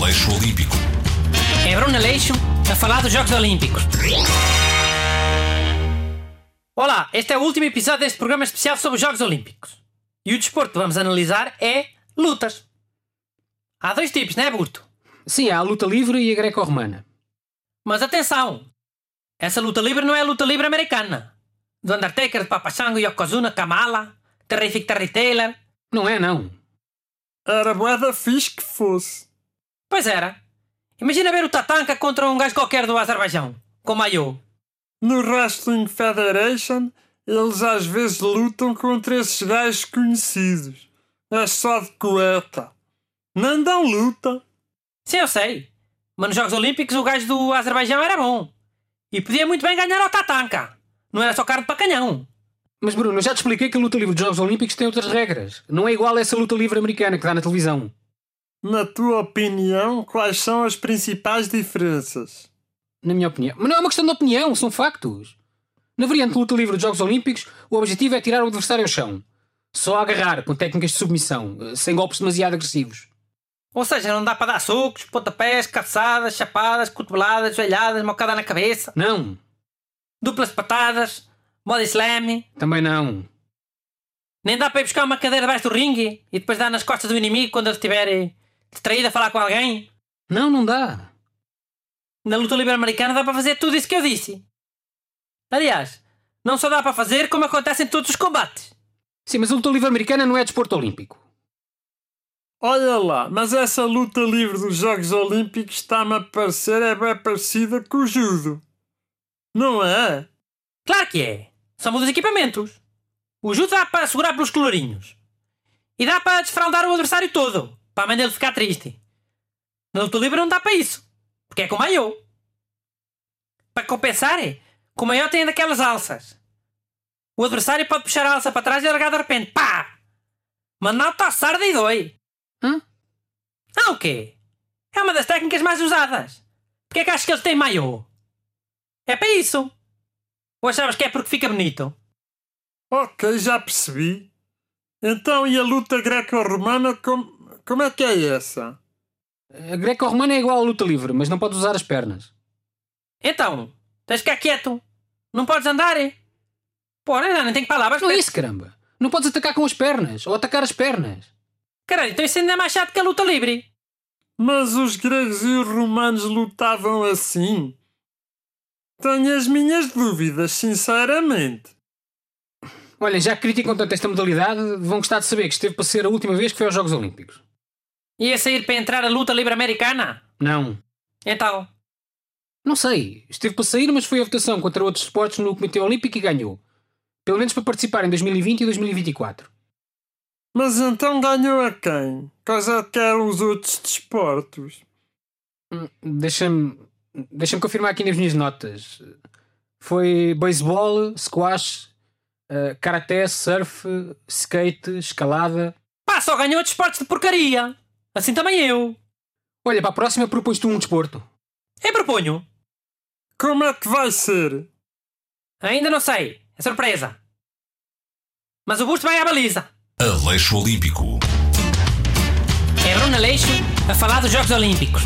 Aleixo Olímpico. É Bruno Aleixo a falar dos Jogos Olímpicos. Olá, este é o último episódio deste programa especial sobre os Jogos Olímpicos. E o desporto que vamos analisar é lutas. Há dois tipos, não é, Burto? Sim, há a luta livre e a greco-romana. Mas atenção! Essa luta livre não é a luta livre americana. Do Undertaker, de Papachango, Yokozuna, Kamala, Terrific Terry Taylor. Não é, não. Era moeda fixe que fosse. Pois era. Imagina ver o Tatanka contra um gajo qualquer do Azerbaijão, com maiô. No Wrestling Federation, eles às vezes lutam contra esses gajos conhecidos. É só de cueca. Não dão luta. Sim, eu sei. Mas nos Jogos Olímpicos o gajo do Azerbaijão era bom. E podia muito bem ganhar ao Tatanka. Não era só carne para canhão. Mas Bruno, eu já te expliquei que a luta livre dos Jogos Olímpicos tem outras regras. Não é igual a essa luta livre americana que dá na televisão. Na tua opinião, quais são as principais diferenças? Na minha opinião. Mas não é uma questão de opinião, são factos. Na variante de luta livre dos Jogos Olímpicos, o objetivo é tirar o adversário ao chão. Só agarrar, com técnicas de submissão, sem golpes demasiado agressivos. Ou seja, não dá para dar socos, pontapés, cabeçadas, chapadas, cotoveladas, joelhadas, mocada na cabeça, Não, duplas patadas, body slam. também não. Nem dá para ir buscar uma cadeira debaixo do ringue e depois dar nas costas do inimigo quando ele estiver distraído a falar com alguém. Não, não dá. Na luta livre americana dá para fazer tudo isso que eu disse. Aliás, não só dá para fazer como acontece em todos os combates. Sim, mas a luta livre americana não é desporto olímpico. Olha lá, mas essa luta livre dos Jogos Olímpicos está-me a parecer é bem parecida com o judo. Não é? Claro que é. Só muda os equipamentos. O judo dá para segurar pelos colorinhos. E dá para desfraldar o adversário todo. Para a mãe dele ficar triste. Na luta livre não dá para isso. Porque é com maiô. Para compensar, com o maiô tem daquelas alças. O adversário pode puxar a alça para trás e largar de repente. Pá! Mas não está sarda e dói. Hã? Ah, o quê? É uma das técnicas mais usadas. Porquê é que achas que eles têm maiô? É para isso. Ou achavas que é porque fica bonito? Ok, já percebi. Então, e a luta greco-romana, como, como é que é essa? A greco-romana é igual à luta livre, mas não pode usar as pernas. Então, tens de ficar quieto. Não podes andar, é? Porra, já nem tenho palavras Não é isso, caramba. Não podes atacar com as pernas, ou atacar as pernas. Caralho, então isso ainda é mais chato que a luta livre. Mas os gregos e os romanos lutavam assim? Tenho as minhas dúvidas, sinceramente. Olha, já que criticam tanto esta modalidade, vão gostar de saber que esteve para ser a última vez que foi aos Jogos Olímpicos. Ia sair para entrar a luta livre americana? Não. Então, Não sei. Esteve para sair, mas foi a votação contra outros esportes no Comitê Olímpico e ganhou. Pelo menos para participar em 2020 e 2024. Mas então ganhou a quem? Quais é eram os outros desportos? Hum, Deixa-me deixa confirmar aqui nas minhas notas. Foi beisebol, squash, eh, karaté, surf, skate, escalada. pá, só ganhou de esportes de porcaria. Assim também eu. Olha, para a próxima propões-te um desporto. Eu proponho. Como é que vai ser? Ainda não sei. É surpresa. Mas o busto vai à baliza. Aleixo Olímpico. É Bruno Aleixo a falar dos Jogos Olímpicos.